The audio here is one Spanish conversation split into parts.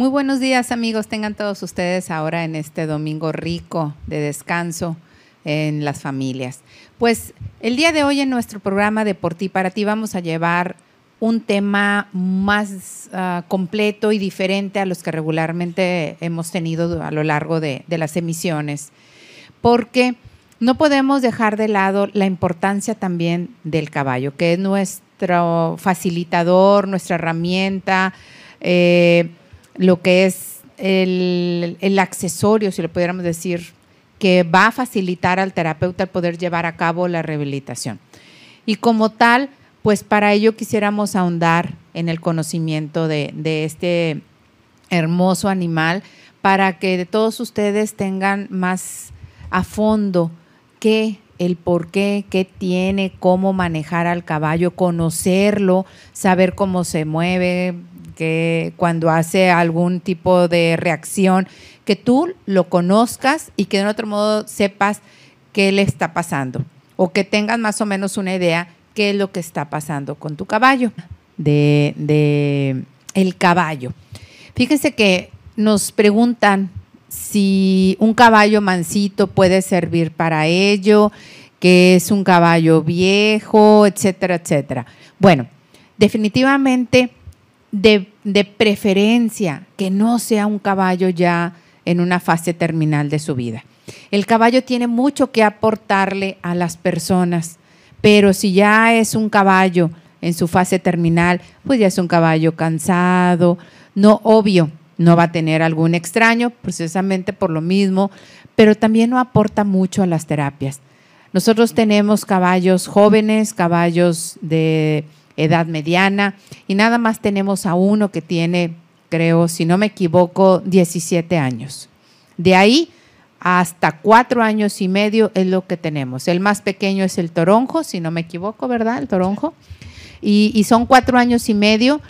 Muy buenos días amigos, tengan todos ustedes ahora en este domingo rico de descanso en las familias. Pues el día de hoy en nuestro programa de Por ti para ti vamos a llevar un tema más uh, completo y diferente a los que regularmente hemos tenido a lo largo de, de las emisiones, porque no podemos dejar de lado la importancia también del caballo, que es nuestro facilitador, nuestra herramienta, eh, lo que es el, el, accesorio, si lo pudiéramos decir, que va a facilitar al terapeuta el poder llevar a cabo la rehabilitación. Y como tal, pues para ello quisiéramos ahondar en el conocimiento de, de este hermoso animal para que todos ustedes tengan más a fondo qué, el por qué, qué tiene, cómo manejar al caballo, conocerlo, saber cómo se mueve, que cuando hace algún tipo de reacción, que tú lo conozcas y que de otro modo sepas qué le está pasando o que tengas más o menos una idea qué es lo que está pasando con tu caballo, de, de el caballo. Fíjense que nos preguntan si un caballo mansito puede servir para ello, que es un caballo viejo, etcétera, etcétera. Bueno, definitivamente de, preferencia que no sea un caballo ya en una fase terminal de su vida. El caballo tiene mucho que aportarle a las personas, pero si ya es un caballo en su fase terminal, pues ya es un caballo cansado, no obvio, no va a tener algún extraño, precisamente por lo mismo, pero también no aporta mucho a las terapias. Nosotros tenemos caballos jóvenes, caballos de edad mediana, y nada más tenemos a uno que tiene, creo, si no me equivoco, 17 años. De ahí hasta cuatro años y medio es lo que tenemos. El más pequeño es el toronjo, si no me equivoco, ¿verdad? El toronjo. Y, y, son cuatro años y medio.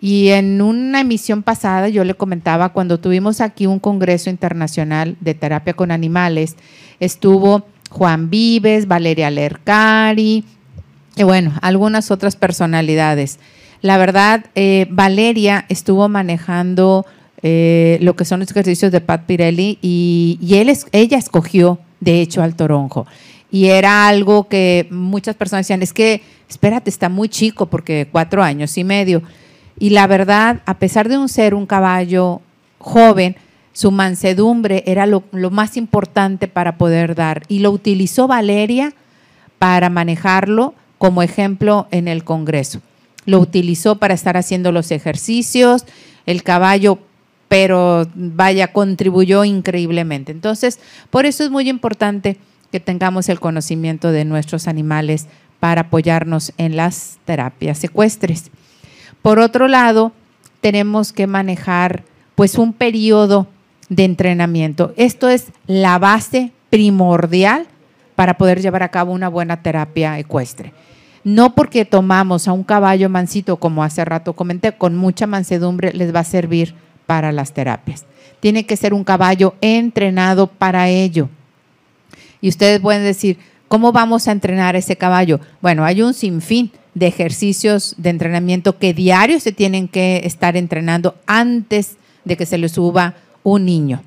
Y en una emisión pasada yo le comentaba, cuando tuvimos aquí un Congreso Internacional de Terapia con Animales, estuvo Juan Vives, Valeria Lercari, y bueno, algunas otras personalidades. La verdad, eh, Valeria estuvo manejando eh, lo que son los ejercicios de Pat Pirelli y, él ella escogió, de hecho, al toronjo. Y era algo que muchas personas decían, es que, espérate, está muy chico porque cuatro años y medio. Y la verdad, a pesar de un ser un caballo joven, su mansedumbre era lo, lo más importante para poder dar. Y lo utilizó Valeria para manejarlo como ejemplo en el Congreso. Lo utilizó para estar haciendo los ejercicios, el caballo, pero vaya, contribuyó increíblemente. Entonces, por eso es muy importante que tengamos el conocimiento de nuestros animales para apoyarnos en las terapias secuestres. Por otro lado, tenemos que manejar pues un periodo de entrenamiento. Esto es la base primordial para poder llevar a cabo una buena terapia ecuestre. No porque tomamos a un caballo mansito, como hace rato comenté, con mucha mansedumbre les va a servir para las terapias. Tiene que ser un caballo entrenado para ello. Y ustedes pueden decir, ¿cómo vamos a entrenar ese caballo? Bueno, hay un sinfín de ejercicios de entrenamiento que diario se tienen que estar entrenando antes de que se le suba un niño.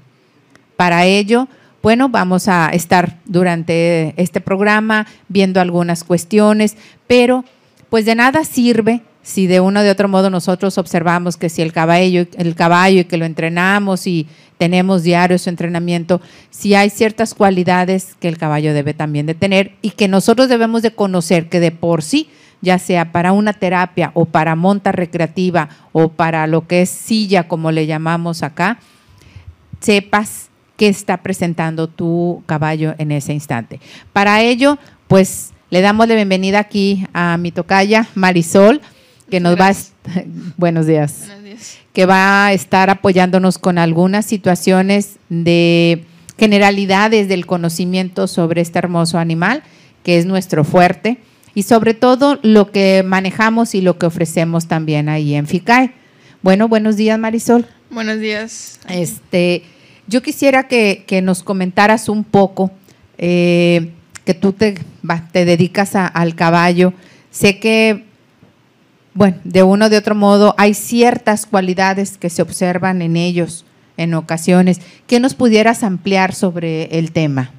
Para ello, bueno, vamos a estar durante este programa viendo algunas cuestiones, pero pues de nada sirve si de uno o de otro modo nosotros observamos que si el caballo, el caballo y que lo entrenamos y tenemos diario su entrenamiento, si hay ciertas cualidades que el caballo debe también de tener y que nosotros debemos de conocer que de por sí, ya sea para una terapia o para monta recreativa o para lo que es silla, como le llamamos acá, sepas qué está presentando tu caballo en ese instante. Para ello, pues le damos la bienvenida aquí a mi tocaya Marisol, que nos va a, buenos días, buenos días, que va a estar apoyándonos con algunas situaciones de generalidades del conocimiento sobre este hermoso animal, que es nuestro fuerte, y sobre todo lo que manejamos y lo que ofrecemos también ahí en FICAE. Bueno, buenos días, Marisol. Buenos días. Este, yo quisiera que, nos comentaras un poco, eh, que tú te, te dedicas al caballo. Sé que bueno, de uno o de otro modo, hay ciertas cualidades que se observan en ellos en ocasiones. ¿Qué nos pudieras ampliar sobre el tema?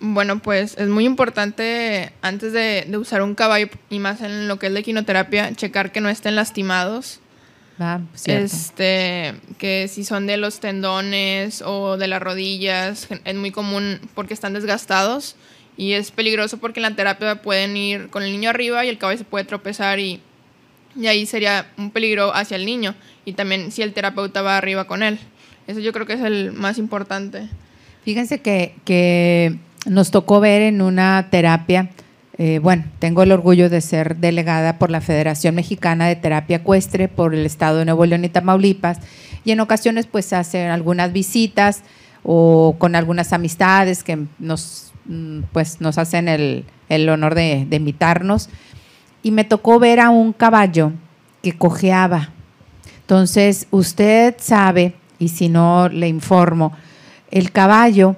Bueno, pues es muy importante antes de, usar un caballo y más en lo que es la equinoterapia, checar que no estén lastimados. Ah, este, que si son de los tendones o de las rodillas, es muy común porque están desgastados y es peligroso porque en la terapia pueden ir con el niño arriba y el caballo se puede tropezar y, y ahí sería un peligro hacia el niño y también si el terapeuta va arriba con él. Eso yo creo que es el más importante. Fíjense que, que nos tocó ver en una terapia, eh, bueno, tengo el orgullo de ser delegada por la Federación Mexicana de Terapia Ecuestre por el estado de Nuevo León y Tamaulipas, y en ocasiones pues hacen algunas visitas o con algunas amistades que nos, mm, pues, nos hacen el, honor de, de invitarnos. Y me tocó ver a un caballo que cojeaba. Entonces, usted sabe, y si no le informo, el caballo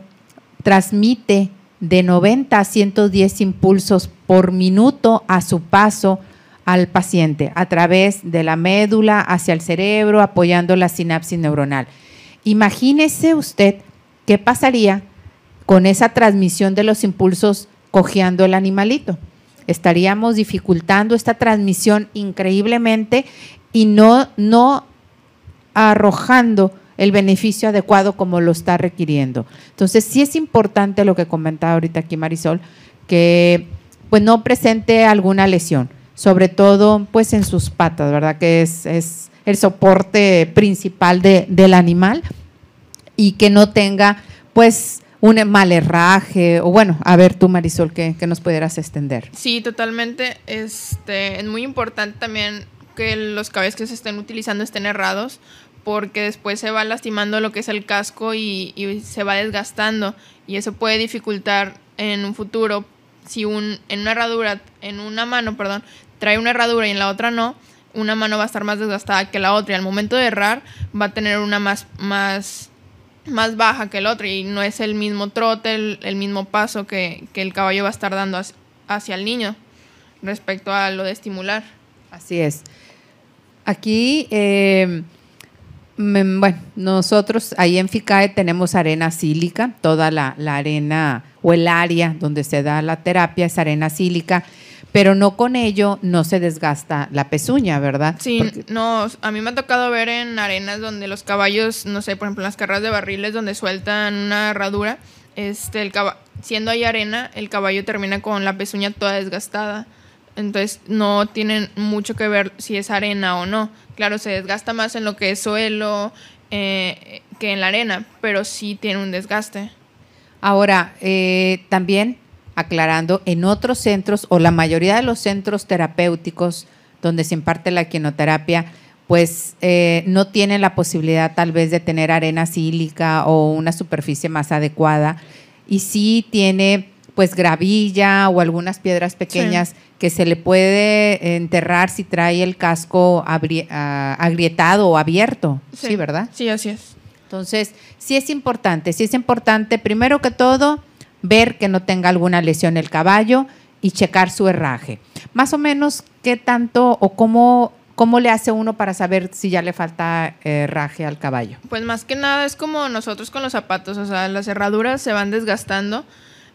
transmite de 90 a 110 impulsos por minuto a su paso al paciente a través de la médula hacia el cerebro, apoyando la sinapsis neuronal. Imagínese usted qué pasaría con esa transmisión de los impulsos cojeando el animalito. Estaríamos dificultando esta transmisión increíblemente y no, no arrojando el beneficio adecuado como lo está requiriendo. Entonces, sí es importante lo que comentaba ahorita aquí Marisol, que pues no presente alguna lesión, sobre todo pues en sus patas, ¿verdad? Que es, el soporte principal del animal y que no tenga pues un mal herraje, o bueno, a ver tú Marisol, que, nos pudieras extender. Sí, totalmente. Este, es muy importante también que los cabellos que se estén utilizando estén errados, porque después se va lastimando lo que es el casco y, se va desgastando y eso puede dificultar en un futuro si un, en una herradura, en una mano, perdón, trae una herradura y en la otra no, una mano va a estar más desgastada que la otra y al momento de errar va a tener una más, más, más baja que el otro y no es el mismo trote, el, mismo paso que, el caballo va a estar dando hacia el niño respecto a lo de estimular. Así es. Aquí eh, bueno, nosotros ahí en FICAE tenemos arena sílica, toda la, arena o el área donde se da la terapia es arena sílica, pero no con ello no se desgasta la pezuña, ¿verdad? Sí, no, a mí me ha tocado ver en arenas donde los caballos, no sé, por ejemplo en las carreras de barriles donde sueltan una herradura, este, el siendo ahí arena, el caballo termina con la pezuña toda desgastada. Entonces no tienen mucho que ver si es arena o no. Claro, se desgasta más en lo que es suelo eh, que en la arena, pero sí tiene un desgaste. Ahora, eh, también aclarando, en otros centros o la mayoría de los centros terapéuticos donde se imparte la quinoterapia, pues eh, no tienen la posibilidad tal vez de tener arena sílica o una superficie más adecuada y sí tiene pues gravilla o algunas piedras pequeñas que se le puede enterrar si trae el casco ah, agrietado o abierto. Sí. ¿verdad? Sí, así es. Entonces, sí es importante, sí es importante, primero que todo, ver que no tenga alguna lesión el caballo y checar su herraje. Más o menos, ¿qué tanto o cómo, cómo le hace uno para saber si ya le falta herraje al caballo? Pues más que nada es como nosotros con los zapatos, o sea, las herraduras se van desgastando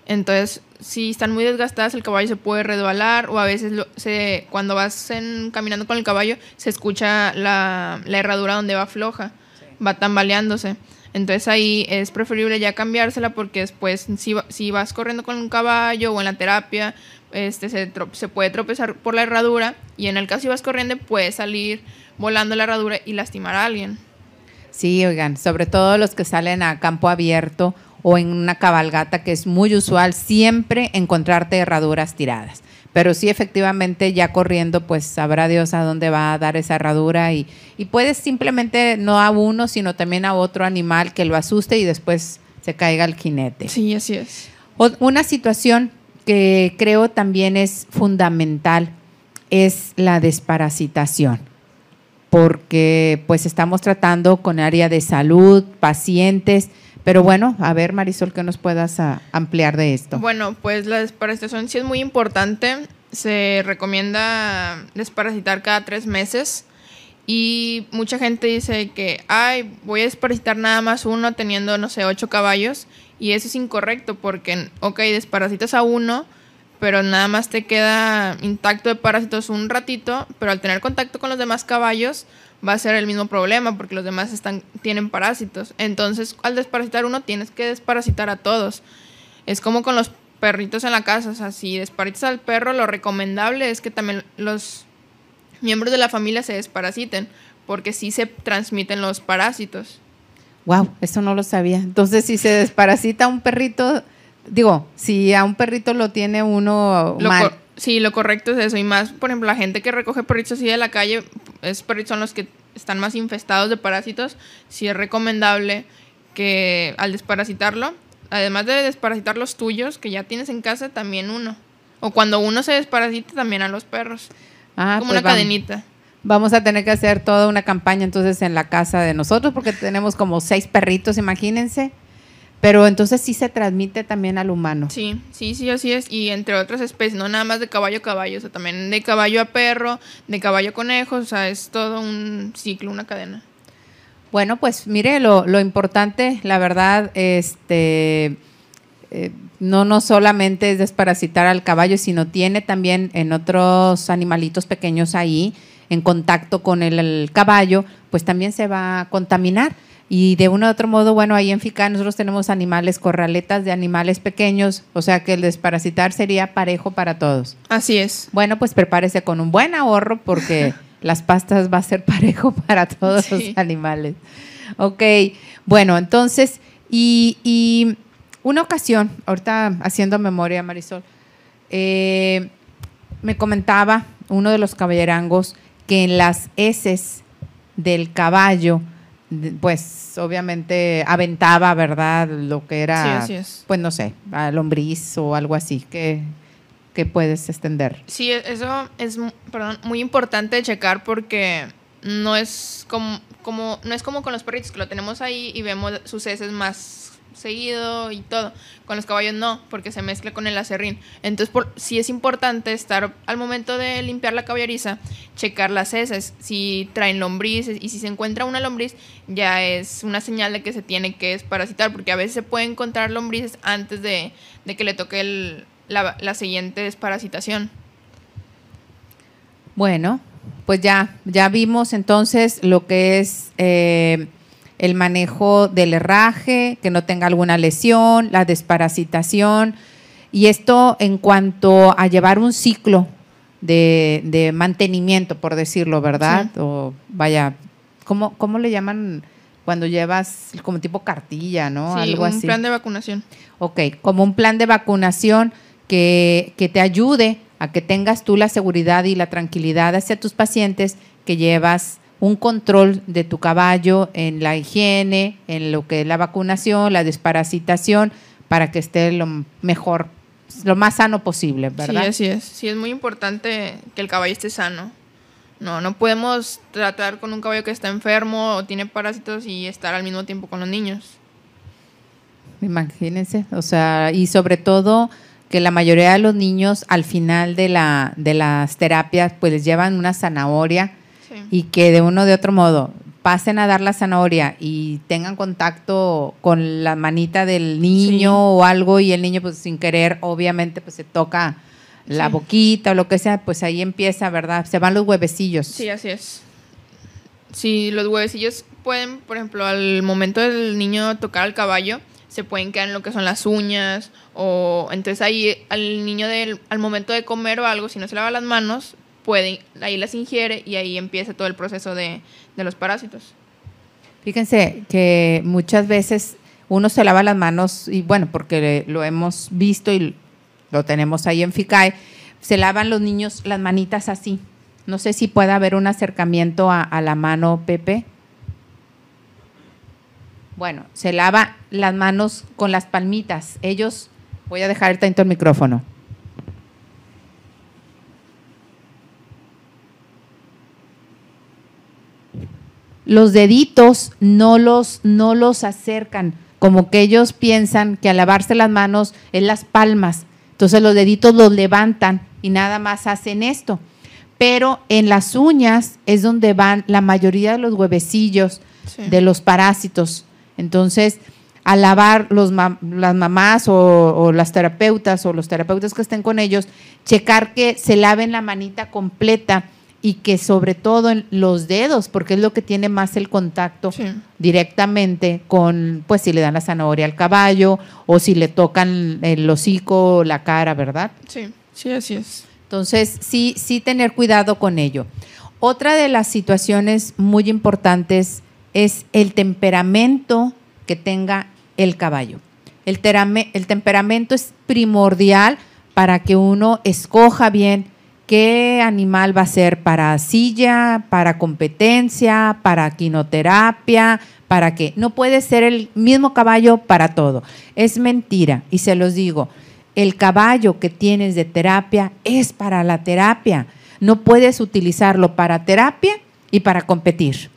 entonces, si están muy desgastadas, el caballo se puede resbalar o a veces se, cuando vas caminando con el caballo se escucha la, herradura donde va floja, va tambaleándose. Entonces ahí es preferible ya cambiársela porque después si, si vas corriendo con un caballo o en la terapia, este, se, se puede tropezar por la herradura y en el caso si vas corriendo puede salir volando la herradura y lastimar a alguien. Sí, oigan, sobre todo los que salen a campo abierto o en una cabalgata que es muy usual siempre encontrarte herraduras tiradas. Pero sí, efectivamente, ya corriendo, pues sabrá Dios a dónde va a dar esa herradura y, y puedes simplemente no a uno, sino también a otro animal que lo asuste y después se caiga el jinete. Sí, así es. una situación que creo también es fundamental es la desparasitación porque pues estamos tratando con área de salud, pacientes, pero bueno, a ver Marisol, que nos puedas ah, ampliar de esto. Bueno, pues la desparasitación sí es muy importante. se recomienda desparasitar cada tres meses. Y mucha gente dice que, ay, voy a desparasitar nada más uno teniendo, no sé, ocho caballos. Y eso es incorrecto porque, ok, desparasitas a uno, pero nada más te queda intacto de parásitos un ratito, pero al tener contacto con los demás caballos va a ser el mismo problema porque los demás están, tienen parásitos. Entonces, al desparasitar uno, tienes que desparasitar a todos. Es como con los perritos en la casa, o sea, si desparasitas al perro, lo recomendable es que también los miembros de la familia se desparasiten, porque sí se transmiten los parásitos. Wow, eso no lo sabía. Entonces, si se desparasita un perrito, digo, si a un perrito lo tiene uno mal. Sí, lo correcto es eso. Y más, por ejemplo, la gente que recoge perritos así de la calle, esos perritos son los que están más infestados de parásitos. Sí es recomendable que al desparasitarlo, además de desparasitar los tuyos que ya tienes en casa, también uno. O cuando uno se desparasita, también a los perros. Ah, como pues una cadenita. Vamos a tener que hacer toda una campaña entonces en la casa de nosotros porque tenemos como seis perritos, imagínense. Pero entonces sí se transmite también al humano. Sí, sí, sí, así es. Y entre otras especies, no nada más de caballo a caballo, o sea, también de caballo a perro, de caballo a conejo, o sea, es todo un ciclo, una cadena. Bueno, pues mire, lo, lo importante, la verdad, este, eh, no, no solamente es desparasitar al caballo, sino tiene también en otros animalitos pequeños ahí, en contacto con el, caballo, pues también se va a contaminar. Y de uno u otro modo, bueno, ahí en FICA nosotros tenemos animales, corraletas de animales pequeños, o sea que el desparasitar sería parejo para todos. Así es. Bueno, pues prepárese con un buen ahorro porque las pastas va a ser parejo para todos los animales. Ok, bueno, entonces, y, y, una ocasión, ahorita haciendo memoria, Marisol, eh, me comentaba uno de los caballerangos que en las heces del caballo, pues obviamente aventaba, ¿verdad? Lo que era, pues no sé, lombriz o algo así, que, que puedes extender. Sí, eso es perdón, muy importante checar porque no es como, como, no es como con los perritos que lo tenemos ahí y vemos sus heces más seguido y todo. Con los caballos no, porque se mezcla con el acerrín. Entonces, por, sí es importante estar al momento de limpiar la caballeriza, checar las heces, si traen lombrices y si se encuentra una lombriz, ya es una señal de que se tiene que desparasitar, porque a veces se puede encontrar lombrices antes de, que le toque la, siguiente desparasitación. Bueno, pues ya, ya vimos entonces lo que es eh, el manejo del herraje, que no tenga alguna lesión, la desparasitación. Y esto en cuanto a llevar un ciclo de, mantenimiento, por decirlo, ¿verdad? O vaya, ¿cómo, ¿cómo le llaman cuando llevas como tipo cartilla, ¿no? Sí, Algo un plan de vacunación. Ok, como un plan de vacunación que, que te ayude a que tengas tú la seguridad y la tranquilidad hacia tus pacientes que llevas un control de tu caballo en la higiene, en lo que es la vacunación, la desparasitación, para que esté lo mejor, lo más sano posible, ¿verdad? Sí, así es. Sí, es muy importante que el caballo esté sano. No, no podemos tratar con un caballo que está enfermo o tiene parásitos y estar al mismo tiempo con los niños. Imagínense, o sea, y sobre todo que la mayoría de los niños al final de, la, de las terapias pues les llevan una zanahoria y que de uno de otro modo pasen a dar la zanahoria y tengan contacto con la manita del niño o algo y el niño pues sin querer obviamente pues se toca la boquita o lo que sea, pues ahí empieza, ¿verdad? Se van los huevecillos. Sí, así es. Si los huevecillos pueden, por ejemplo, al momento del niño tocar al caballo, se pueden quedar en lo que son las uñas o entonces ahí al niño del, al momento de comer o algo, si no se lava las manos, pueden, ahí las ingiere y ahí empieza todo el proceso de, los parásitos. Fíjense que muchas veces uno se lava las manos y bueno, porque lo hemos visto y lo tenemos ahí en FICAE, se lavan los niños las manitas así. No sé si puede haber un acercamiento a, a la mano, Pepe. Bueno, se lava las manos con las palmitas. Ellos, voy a dejar tanto el micrófono. Los deditos no los, no los acercan, como que ellos piensan que al lavarse las manos es las palmas, Entonces los deditos los levantan y nada más hacen esto. Pero en las uñas es donde van la mayoría de los huevecillos de los parásitos. Entonces, al lavar los las mamás o, o, las terapeutas o los terapeutas que estén con ellos, checar que se laven la manita completa y que sobre todo en los dedos, porque es lo que tiene más el contacto directamente con, pues si le dan la zanahoria al caballo o si le tocan el hocico o la cara, ¿verdad? Sí, sí, así es. Entonces, sí, sí tener cuidado con ello. Otra de las situaciones muy importantes es el temperamento que tenga el caballo. El, el temperamento es primordial para que uno escoja bien qué animal va a ser para silla, para competencia, para quinoterapia, para qué. No puede ser el mismo caballo para todo. Es mentira. Y se los digo, el caballo que tienes de terapia es para la terapia. No puedes utilizarlo para terapia y para competir.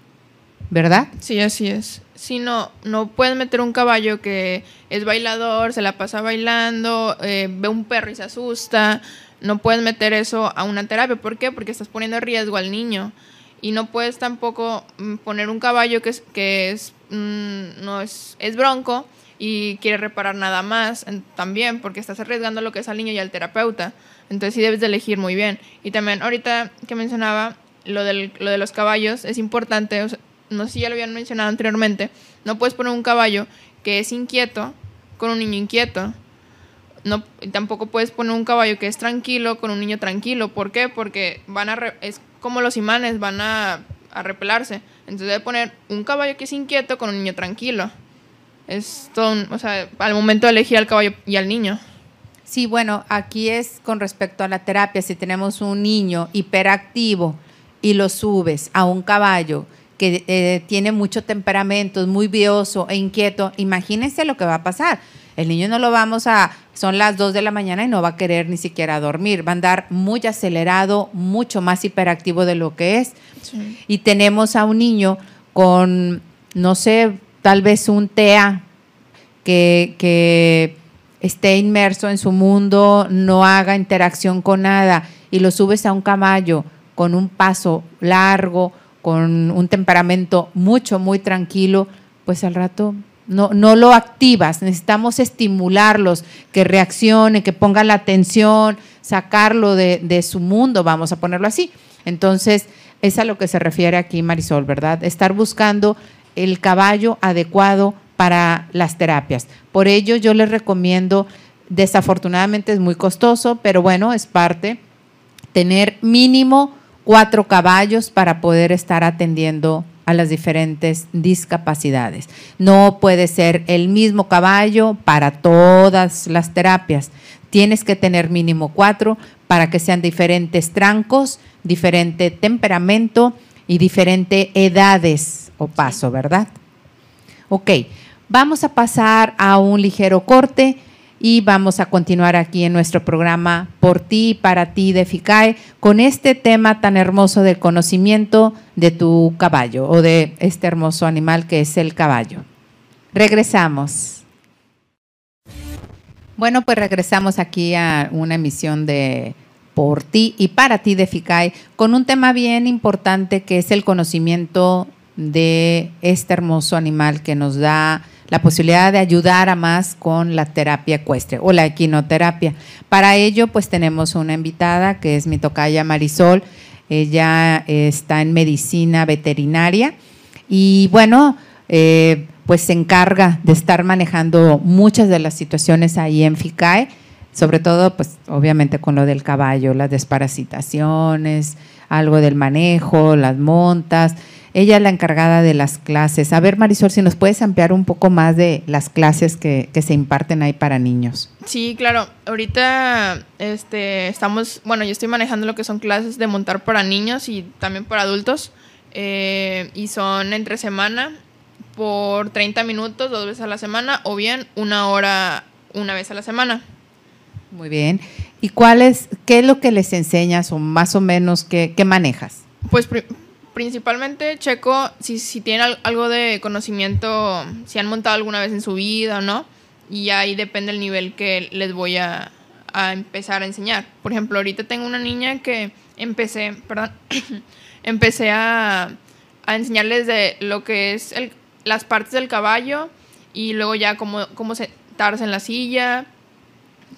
¿Verdad? Sí, así es. Si no, no puedes meter un caballo que es bailador, se la pasa bailando, eh, ve un perro y se asusta no puedes meter eso a una terapia. ¿Por qué? Porque estás poniendo en riesgo al niño. Y no puedes tampoco mm, poner un caballo que es, que es, mm, no es, es bronco y quiere reparar nada más también, porque estás arriesgando lo que es al niño y al terapeuta. Entonces sí debes de elegir muy bien. Y también ahorita que mencionaba lo, del, lo de los caballos, es importante, no sé si ya lo habían mencionado anteriormente, no puedes poner un caballo que es inquieto con un niño inquieto no tampoco puedes poner un caballo que es tranquilo con un niño tranquilo. ¿Por qué? Porque van a es como los imanes, van a, a repelarse. Entonces debe poner un caballo que es inquieto con un niño tranquilo. Es todo, o sea, al momento de elegir al caballo y al niño. Sí, bueno, aquí es con respecto a la terapia. Si tenemos un niño hiperactivo y lo subes a un caballo que eh, tiene mucho temperamento, es muy vioso e inquieto, imagínense lo que va a pasar el niño no lo vamos a, son las 2 de la mañana y no va a querer ni siquiera dormir, va a andar muy acelerado, mucho más hiperactivo de lo que es. Y tenemos a un niño con, no sé, tal vez un TEA que, que esté inmerso en su mundo, no haga interacción con nada y lo subes a un caballo con un paso largo, con un temperamento mucho, muy tranquilo, pues al rato no, no lo activas, necesitamos estimularlos, que reaccione, que ponga la atención, sacarlo de, su mundo, vamos a ponerlo así. Entonces, es a lo que se refiere aquí Marisol, ¿verdad? Estar buscando el caballo adecuado para las terapias. Por ello, yo les recomiendo, desafortunadamente es muy costoso, pero bueno, es parte, tener mínimo cuatro caballos para poder estar atendiendo a las diferentes discapacidades. No puede ser el mismo caballo para todas las terapias. Tienes que tener mínimo cuatro para que sean diferentes trancos, diferente temperamento y diferentes edades o paso, ¿verdad? Ok, vamos a pasar a un ligero corte y vamos a continuar aquí en nuestro programa Por ti y para ti de FICAE con este tema tan hermoso del conocimiento de tu caballo o de este hermoso animal que es el caballo. Regresamos. Bueno, pues regresamos aquí a una emisión de Por ti y para ti de FICAE con un tema bien importante que es el conocimiento de este hermoso animal que nos da la posibilidad de ayudar a más con la terapia ecuestre o la equinoterapia. Para ello, pues tenemos una invitada que es mi tocaya Marisol. Ella está en medicina veterinaria y bueno, eh, pues se encarga de estar manejando muchas de las situaciones ahí en FICAE, sobre todo, pues obviamente con lo del caballo, las desparasitaciones, algo del manejo, las montas. Ella es la encargada de las clases. A ver, Marisol, si nos puedes ampliar un poco más de las clases que, se imparten ahí para niños. Sí, claro. Ahorita este, estamos, bueno, yo estoy manejando lo que son clases de montar para niños y también para adultos. Eh, y son entre semana por 30 minutos, dos veces a la semana, o bien una hora una vez a la semana. Muy bien. ¿Y cuál es, qué es lo que les enseñas o más o menos qué, qué manejas? Pues principalmente checo si, si tienen algo de conocimiento, si han montado alguna vez en su vida o no. Y ahí depende el nivel que les voy a, empezar a enseñar. Por ejemplo, ahorita tengo una niña que empecé, perdón, empecé a, enseñarles de lo que es las partes del caballo y luego ya cómo, cómo sentarse en la silla,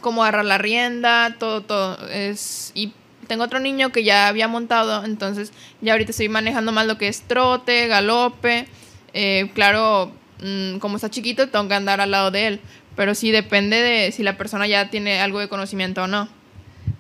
cómo agarrar la rienda, todo, todo. Es, y tengo otro niño que ya había montado, entonces ya ahorita estoy manejando más lo que es trote, galope. Eh, claro, mm, como está chiquito, tengo que andar al lado de él, pero sí depende de si la persona ya tiene algo de conocimiento o no.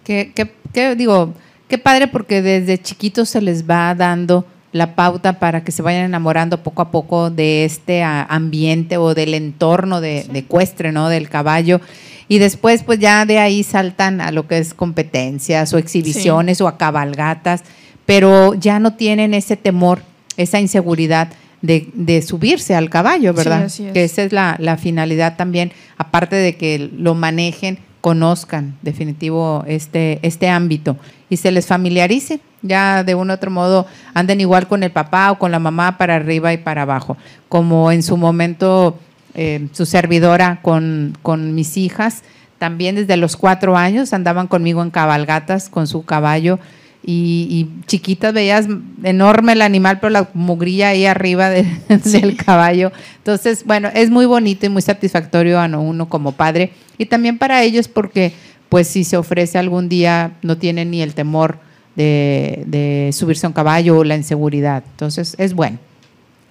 ¿Qué, qué, digo? Qué padre porque desde chiquitos se les va dando la pauta para que se vayan enamorando poco a poco de este ambiente o del entorno de, de ecuestre, ¿no? Del caballo. Y después, pues ya de ahí saltan a lo que es competencias o exhibiciones o a cabalgatas, pero ya no tienen ese temor, esa inseguridad de, subirse al caballo, ¿verdad? Que esa es la, la, finalidad también, aparte de que lo manejen, conozcan definitivo este, este ámbito y se les familiarice. Ya de un otro modo anden igual con el papá o con la mamá para arriba y para abajo, como en su momento eh, su servidora con, con mis hijas. También desde los cuatro años andaban conmigo en cabalgatas con su caballo y, chiquitas veías enorme el animal, pero la mugrilla ahí arriba del caballo. Entonces, bueno, es muy bonito y muy satisfactorio a uno como padre y también para ellos porque pues si se ofrece algún día no tienen ni el temor de, de subirse a un caballo o la inseguridad. Entonces, es bueno.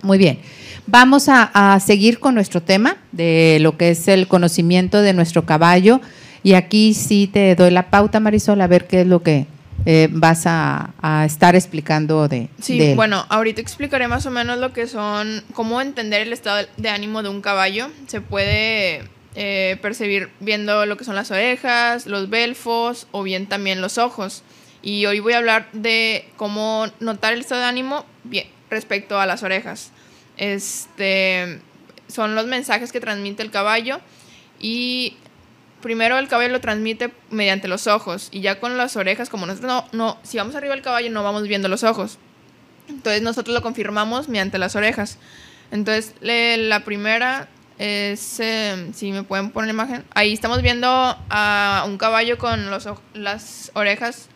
Muy bien. Vamos a, seguir con nuestro tema de lo que es el conocimiento de nuestro caballo. Y aquí sí te doy la pauta, Marisol, a ver qué es lo que eh, vas a, estar explicando de. Sí, bueno, ahorita explicaré más o menos lo que son, cómo entender el estado de ánimo de un caballo. Se puede eh, percibir viendo lo que son las orejas, los belfos o bien también los ojos. Y hoy voy a hablar de cómo notar el estado de ánimo bien, respecto a las orejas. Este, son los mensajes que transmite el caballo y primero el caballo lo transmite mediante los ojos y ya con las orejas, como nosotros no, no, si vamos arriba del caballo no vamos viendo los ojos. Entonces nosotros lo confirmamos mediante las orejas. Entonces la primera es, em, si me pueden poner la imagen, ahí estamos viendo a un caballo con los, las orejas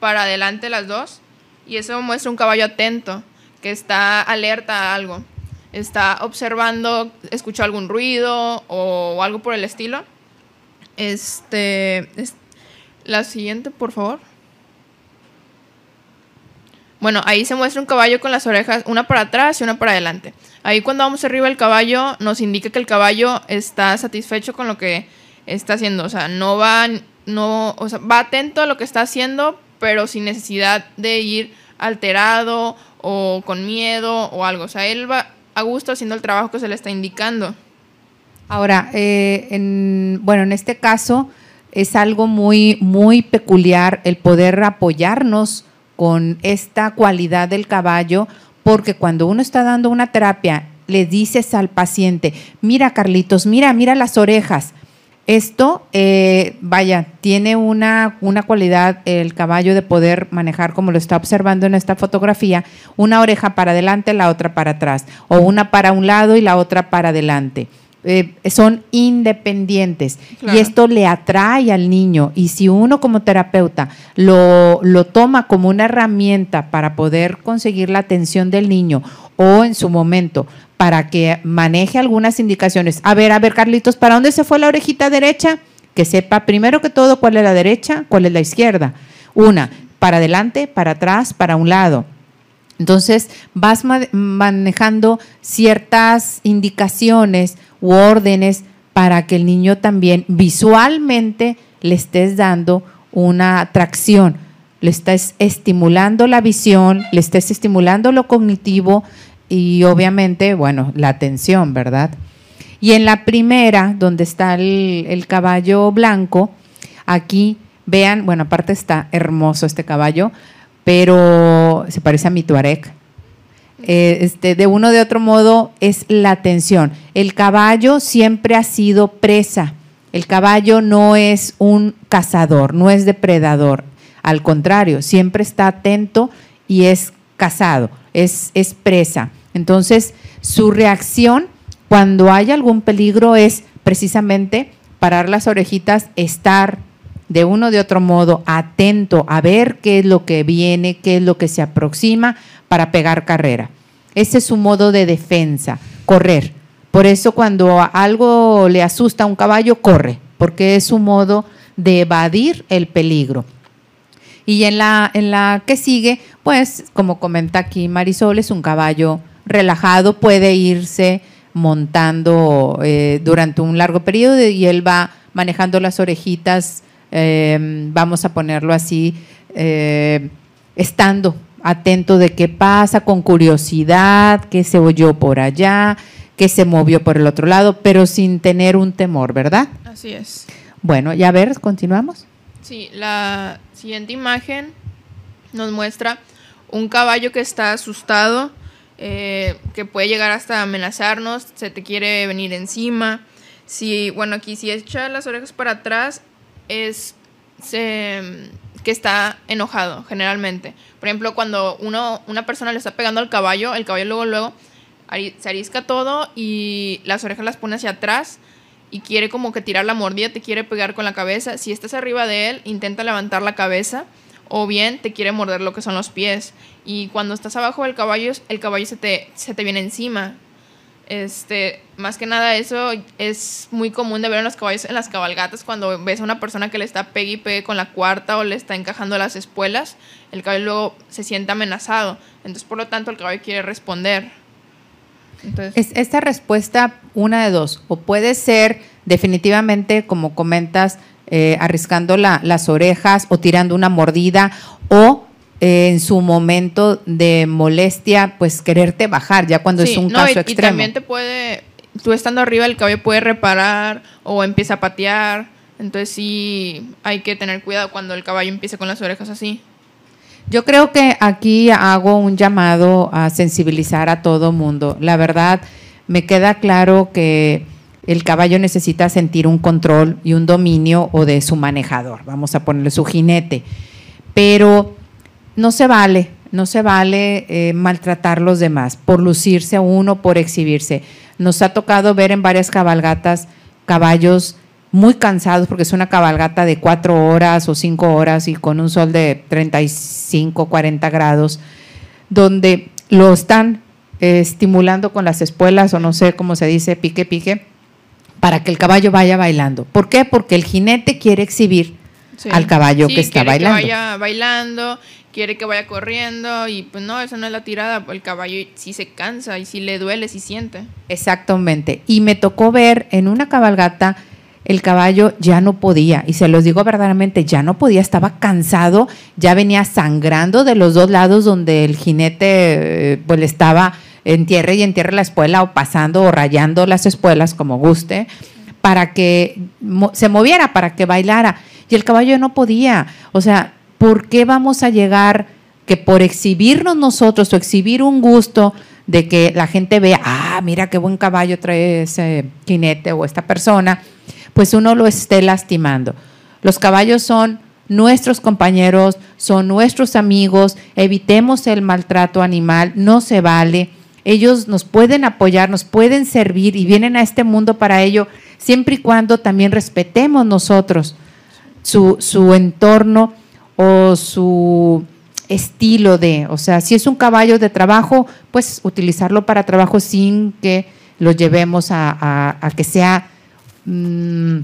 para adelante las dos y eso muestra un caballo atento que está alerta a algo, está observando, escuchó algún ruido o, algo por el estilo. Este, la siguiente, por favor. Bueno, ahí se muestra un caballo con las orejas, una para atrás y una para adelante. Ahí cuando vamos arriba del caballo nos indica que el caballo está satisfecho con lo que está haciendo. O sea, no va, no, o sea, va atento a lo que está haciendo, pero sin necesidad de ir alterado o con miedo o algo. O sea, él va a gusto haciendo el trabajo que se le está indicando. Ahora, eh, en, bueno, en este caso es algo muy, muy peculiar el poder apoyarnos con esta cualidad del caballo, porque cuando uno está dando una terapia, le dices al paciente, mira Carlitos, mira, mira las orejas, esto, eh, vaya, tiene una, una cualidad el caballo de poder manejar, como lo está observando en esta fotografía, una oreja para adelante, la otra para atrás, o una para un lado y la otra para adelante. Eh, son independientes y esto le atrae al niño y si uno como terapeuta lo, lo, toma como una herramienta para poder conseguir la atención del niño o en su momento para que maneje algunas indicaciones. A ver, a ver, Carlitos, ¿para dónde se fue la orejita derecha? Que sepa primero que todo cuál es la derecha, cuál es la izquierda. Una, para adelante, para atrás, para un lado. Entonces vas manejando ciertas indicaciones órdenes para que el niño también visualmente le estés dando una atracción, le estés estimulando la visión, le estés estimulando lo cognitivo y obviamente, bueno, la atención, ¿verdad? Y en la primera, donde está el, caballo blanco, aquí vean, bueno, aparte está hermoso este caballo, pero se parece a mi Tuareg. Eh, este, de uno de otro modo es la atención. El caballo siempre ha sido presa. El caballo no es un cazador, no es depredador. Al contrario, siempre está atento y es cazado, es, es presa. Entonces, su reacción cuando hay algún peligro es precisamente parar las orejitas, estar de uno o de otro modo atento a ver qué es lo que viene, qué es lo que se aproxima para pegar carrera. Ese es su modo de defensa, correr. Por eso cuando algo le asusta a un caballo, corre, porque es su modo de evadir el peligro. Y en la, que sigue, pues, como comenta aquí Marisol, es un caballo relajado, puede irse montando eh, durante un largo periodo y él va manejando las orejitas, eh, vamos a ponerlo así, eh, estando atento de qué pasa, con curiosidad, qué se oyó por allá, qué se movió por el otro lado, pero sin tener un temor, ¿verdad? Así es. Bueno, ya ver, continuamos. Sí, la siguiente imagen nos muestra un caballo que está asustado, eh, que puede llegar hasta amenazarnos, se te quiere venir encima. Si, bueno, aquí si echa las orejas para atrás, es que está enojado, generalmente. Por ejemplo, cuando uno, una persona le está pegando al caballo, el caballo luego, luego se arisca todo y las orejas las pone hacia atrás y quiere como que tirar la mordida, te quiere pegar con la cabeza. Si estás arriba de él, intenta levantar la cabeza o bien te quiere morder lo que son los pies. Y cuando estás abajo del caballo, el caballo se te, se te viene encima. Este, más que nada eso es muy común de ver en los caballos en las cabalgatas cuando ves a una persona que le está pegue y pegue con la cuarta o le está encajando las espuelas, el caballo luego se siente amenazado. Entonces, por lo tanto, el caballo quiere responder. es, esta respuesta, una de dos, o puede ser definitivamente, como comentas, eh, arriscando las orejas o tirando una mordida o eh, en su momento de molestia, pues quererte bajar, ya cuando es un caso extremo. Y también te puede, tú estando arriba, el caballo puede reparar o empieza a patear. Entonces sí hay que tener cuidado cuando el caballo empieza con las orejas así. Yo creo que aquí hago un llamado a sensibilizar a todo mundo. La verdad, me queda claro que el caballo necesita sentir un control y un dominio o de su manejador, vamos a ponerle su jinete. Pero no se vale, no se vale eh, maltratar a los demás por lucirse a uno, por exhibirse. Nos ha tocado ver en varias cabalgatas caballos muy cansados porque es una cabalgata de cuatro horas o cinco horas y con un sol de 35, 40 grados, donde lo están eh, estimulando con las espuelas o no sé cómo se dice, pique, pique para que el caballo vaya bailando. ¿Por qué? Porque el jinete quiere exhibir al caballo que está bailando. Que vaya bailando, quiere que vaya corriendo y pues no, eso no es la tirada, el caballo sí se cansa y sí le duele, sí siente. Exactamente. Y me tocó ver en una cabalgata el caballo ya no podía, y se los digo verdaderamente, ya no podía, estaba cansado, ya venía sangrando de los dos lados donde el jinete eh, pues le estaba entierre y entierre la espuela o pasando o rayando las espuelas como guste para que se moviera, para que bailara. Y el caballo no podía. O sea, ¿por qué vamos a llegar que por exhibirnos nosotros o exhibir un gusto de que la gente vea, ah, mira qué buen caballo trae ese jinete o esta persona, pues uno lo esté lastimando? Los caballos son nuestros compañeros, son nuestros amigos, evitemos el maltrato animal, no se vale ellos nos pueden apoyar, nos pueden servir y vienen a este mundo para ello, siempre y cuando también respetemos nosotros su, entorno o su estilo de, o sea, si es un caballo de trabajo, pues utilizarlo para trabajo sin que lo llevemos a, que sea mm,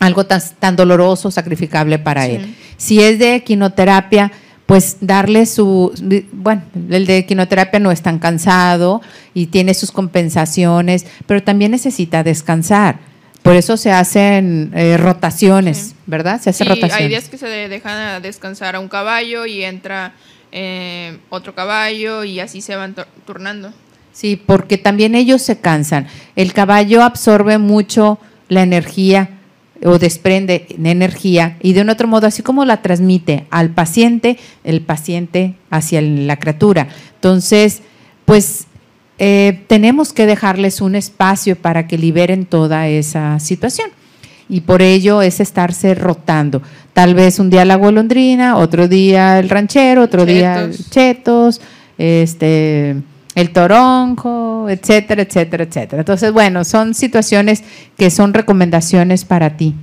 algo tan, tan, doloroso, sacrificable para él. Si es de quinoterapia, pues darle su, bueno, el de quinoterapia no es tan cansado y tiene sus compensaciones, pero también necesita descansar. Por eso se hacen eh, rotaciones, ¿verdad? Se hace sí, rotaciones. Hay días que se dejan descansar a un caballo y entra eh, otro caballo y así se van turnando. Sí, porque también ellos se cansan. El caballo absorbe mucho la energía o desprende energía y de un otro modo, así como la transmite al paciente, el paciente hacia la criatura. Entonces, pues eh, tenemos que dejarles un espacio para que liberen toda esa situación. Y por ello es estarse rotando. Tal vez un día la golondrina, otro día el ranchero, otro día chetos, este el toronjo, etcétera, etcétera, etcétera. Entonces, bueno, son situaciones que son recomendaciones para ti.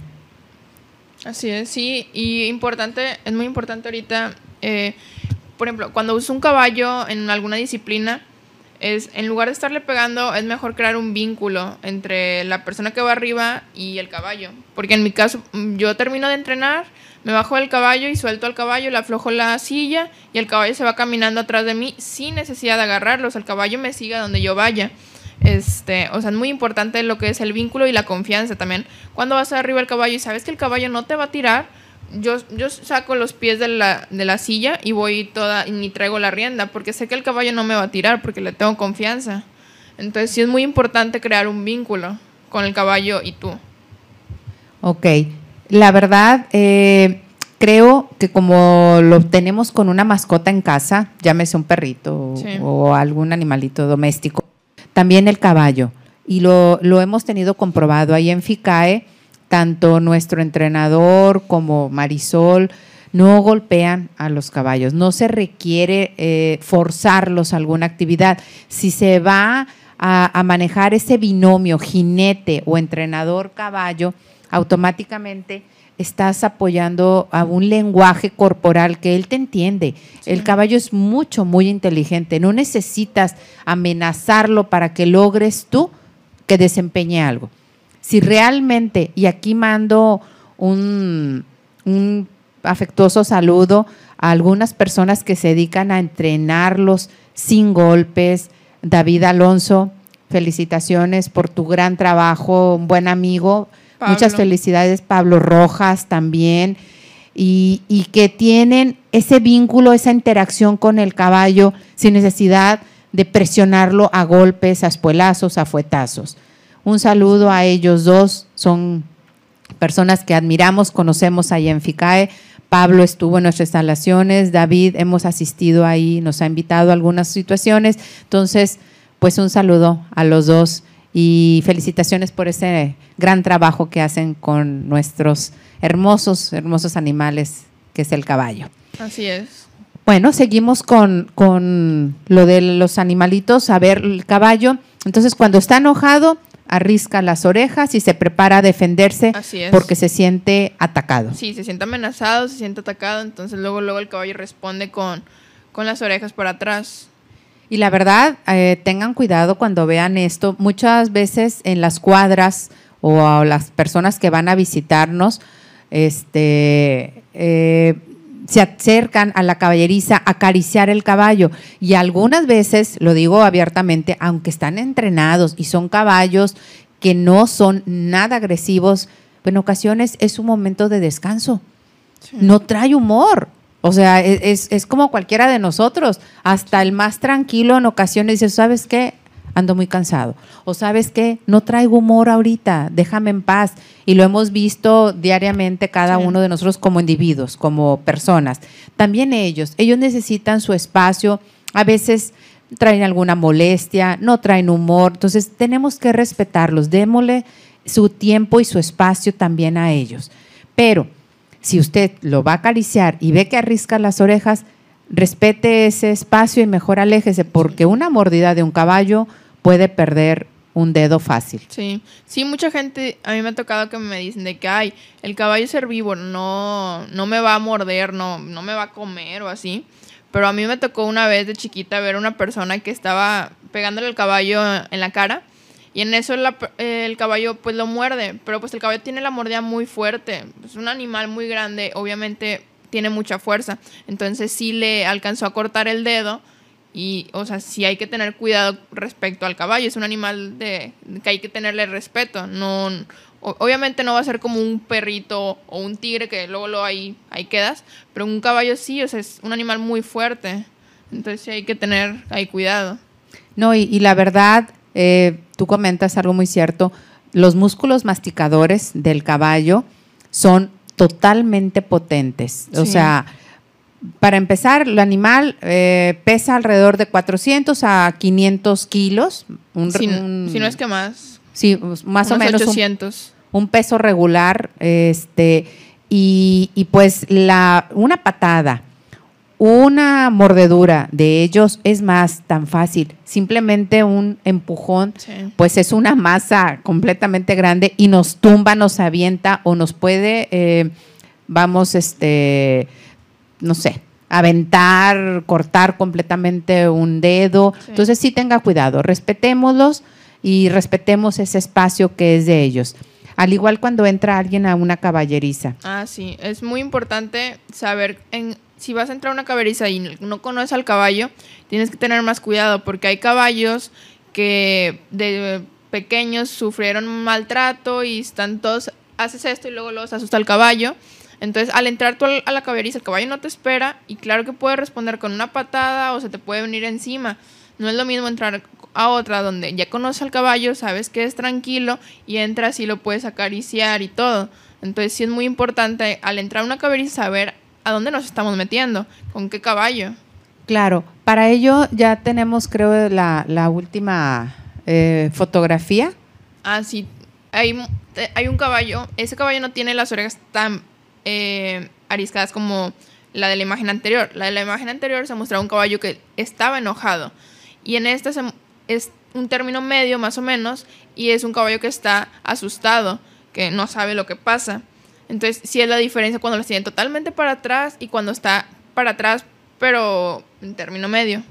Así es, sí, y importante, es muy importante ahorita, eh, por ejemplo, cuando usas un caballo en alguna disciplina, es en lugar de estarle pegando, es mejor crear un vínculo entre la persona que va arriba y el caballo. Porque en mi caso, yo termino de entrenar, me bajo del caballo y suelto al caballo, le aflojo la silla y el caballo se va caminando atrás de mí sin necesidad de agarrarlos. El caballo me sigue donde yo vaya. Este, o sea, es muy importante lo que es el vínculo y la confianza también. Cuando vas arriba del caballo y sabes que el caballo no te va a tirar, yo, yo saco los pies de la, de la silla y voy toda, y ni traigo la rienda, porque sé que el caballo no me va a tirar, porque le tengo confianza. Entonces sí es muy importante crear un vínculo con el caballo y tú. Ok, la verdad, eh, creo que como lo tenemos con una mascota en casa, llámese un perrito o algún animalito doméstico, también el caballo. Y lo, lo hemos tenido comprobado ahí en FICAE tanto nuestro entrenador como Marisol no golpean a los caballos, no se requiere eh, forzarlos a alguna actividad. Si se va a, manejar ese binomio jinete o entrenador caballo, automáticamente estás apoyando a un lenguaje corporal que él te entiende. El caballo es mucho, muy inteligente. No necesitas amenazarlo para que logres tú que desempeñe algo si realmente, y aquí mando un, afectuoso saludo a algunas personas que se dedican a entrenarlos sin golpes. David Alonso, felicitaciones por tu gran trabajo, un buen amigo. Muchas felicidades, Pablo Rojas también. Y, y, que tienen ese vínculo, esa interacción con el caballo sin necesidad de presionarlo a golpes, a espuelazos, a fuetazos. Un saludo a ellos dos, son personas que admiramos, conocemos ahí en FICAE. Pablo estuvo en nuestras instalaciones, David hemos asistido ahí, nos ha invitado a algunas situaciones. Entonces, pues un saludo a los dos y felicitaciones por ese gran trabajo que hacen con nuestros hermosos, hermosos animales, que es el caballo. Así es. Bueno, seguimos con, con lo de los animalitos. A ver, el caballo, entonces cuando está enojado, arrisca las orejas y se prepara a defenderse porque se siente atacado. Sí, se siente amenazado, se siente atacado, entonces luego, luego el caballo responde con, con las orejas para atrás. Y la verdad, eh, tengan cuidado cuando vean esto. Muchas veces en las cuadras o a las personas que van a visitarnos, este, eh, se acercan a la caballeriza a acariciar el caballo y algunas veces, lo digo abiertamente, aunque están entrenados y son caballos que no son nada agresivos, en ocasiones es un momento de descanso. No trae humor. O sea, e-, es, es, como cualquiera de nosotros. Hasta el más tranquilo en ocasiones dice, ¿sabes qué? Ando muy cansado. O sabes qué, no traigo humor ahorita, déjame en paz. Y lo hemos visto diariamente cada uno de nosotros como individuos, como personas. También ellos, ellos necesitan su espacio, a veces traen alguna molestia, no traen humor, entonces tenemos que respetarlos, démosle su tiempo y su espacio también a ellos. Pero si usted lo va a acariciar y ve que arrisca las orejas, respete ese espacio y mejor aléjese, porque una mordida de un caballo puede perder un dedo fácil. Sí, sí, mucha gente, a mí me ha tocado que me dicen de que, ay, el caballo es herbívoro, no, no me va a morder, no, no me va a comer o así. Pero a mí me tocó una vez de chiquita ver una persona que estaba pegándole el caballo en la cara y en eso el caballo pues lo muerde, pero pues el caballo tiene la mordida muy fuerte, es un animal muy grande, obviamente tiene mucha fuerza, entonces sí le alcanzó a cortar el dedo y, o sea, sí hay que tener cuidado respecto al caballo. Es un animal de, que hay que tenerle respeto. No, obviamente no va a ser como un perrito o un tigre que luego, lo ahí, ahí quedas. Pero un caballo sí, o sea, es un animal muy fuerte. Entonces sí hay que tener ahí cuidado. No, y, la verdad, eh, tú comentas algo muy cierto. Los músculos masticadores del caballo son totalmente potentes. O sea, para empezar, el animal eh, pesa alrededor de 400 a 500 kilos. si, no es que más. Sí, más o menos. 800. Un, peso regular. Este, y, pues la, una patada, una mordedura de ellos es más tan fácil. Simplemente un empujón, pues es una masa completamente grande y nos tumba, nos avienta o nos puede... Eh, vamos, este, no sé, aventar, cortar completamente un dedo. Entonces sí tenga cuidado, respetémoslos y respetemos ese espacio que es de ellos. Al igual cuando entra alguien a una caballeriza. Ah, sí, es muy importante saber en, si vas a entrar a una caballeriza y no conoces al caballo, tienes que tener más cuidado porque hay caballos que de pequeños sufrieron maltrato y están todos, haces esto y luego los asusta el caballo. Entonces, al entrar tú a la caballeriza, el caballo no te espera y claro que puede responder con una patada o se te puede venir encima. No es lo mismo entrar a otra donde ya conoces al caballo, sabes que es tranquilo y entras y lo puedes acariciar y todo. Entonces sí es muy importante al entrar a una caballeriza saber a dónde nos estamos metiendo, con qué caballo. Claro, para ello ya tenemos creo la, la última eh, fotografía. Ah, sí, hay, eh, hay un caballo, ese caballo no tiene las orejas tan eh, ariscadas como la de la imagen anterior. La de la imagen anterior se mostraba un caballo que estaba enojado. Y en esta es un término medio más o menos y es un caballo que está asustado, que no sabe lo que pasa. Entonces sí es la diferencia cuando lo tienen totalmente para atrás y cuando está para atrás, pero en término medio.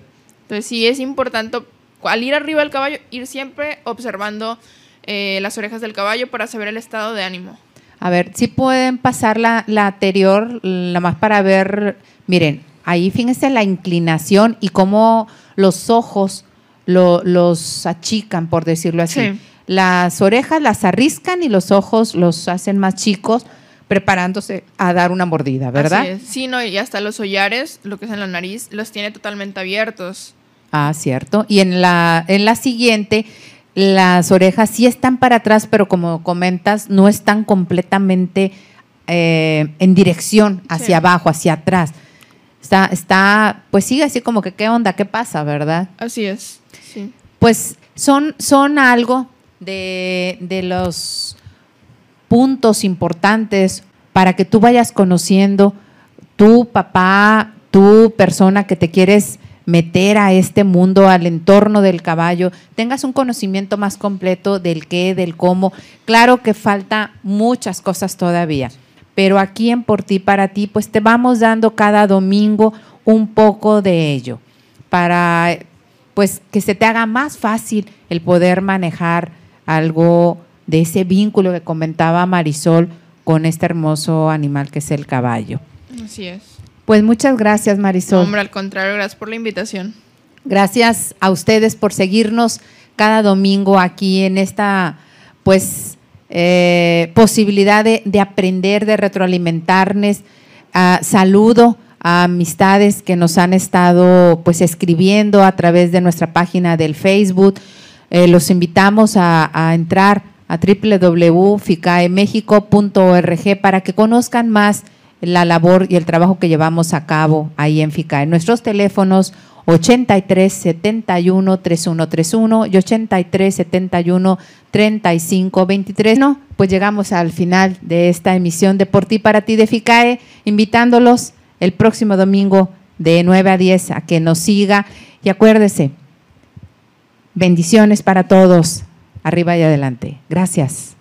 Entonces sí es importante al ir arriba del caballo ir siempre observando eh, las orejas del caballo para saber el estado de ánimo. A ver, si pueden pasar la, la anterior, la más para ver, miren, ahí fíjense la inclinación y cómo los ojos los achican, por decirlo así. Las orejas las arriscan y los ojos los hacen más chicos, preparándose a dar una mordida, ¿verdad? Sí, no, y hasta los hollares, lo que es en la nariz, los tiene totalmente abiertos. Ah, cierto. Y en la, en la siguiente las orejas sí están para atrás, pero como comentas, no están completamente eh, en dirección hacia abajo, hacia atrás. Está, está, pues sigue así como que qué onda, qué pasa, ¿verdad? Así es, sí. Pues son, son algo de, de los puntos importantes para que tú vayas conociendo tu papá, tu persona que te quieres meter a este mundo, al entorno del caballo, tengas un conocimiento más completo del qué, del cómo. Claro que falta muchas cosas todavía, pero aquí en Por ti, para ti, pues te vamos dando cada domingo un poco de ello, para pues que se te haga más fácil el poder manejar algo de ese vínculo que comentaba Marisol con este hermoso animal que es el caballo. Así es. Pues muchas gracias, Marisol. hombre, al contrario, gracias por la invitación. Gracias a ustedes por seguirnos cada domingo aquí en esta, pues, eh, posibilidad de, aprender, de retroalimentarnos. Ah, saludo a amistades que nos han estado, pues, escribiendo a través de nuestra página del Facebook. Eh, los invitamos a, a entrar a www.ficaemexico.org para que conozcan más la labor y el trabajo que llevamos a cabo ahí en FICA. En nuestros teléfonos 83 71 3131 y 83 71 35 23. No, pues llegamos al final de esta emisión de Por ti para ti de FICAE, invitándolos el próximo domingo de 9 a 10 a que nos siga. Y acuérdese, bendiciones para todos, arriba y adelante. Gracias.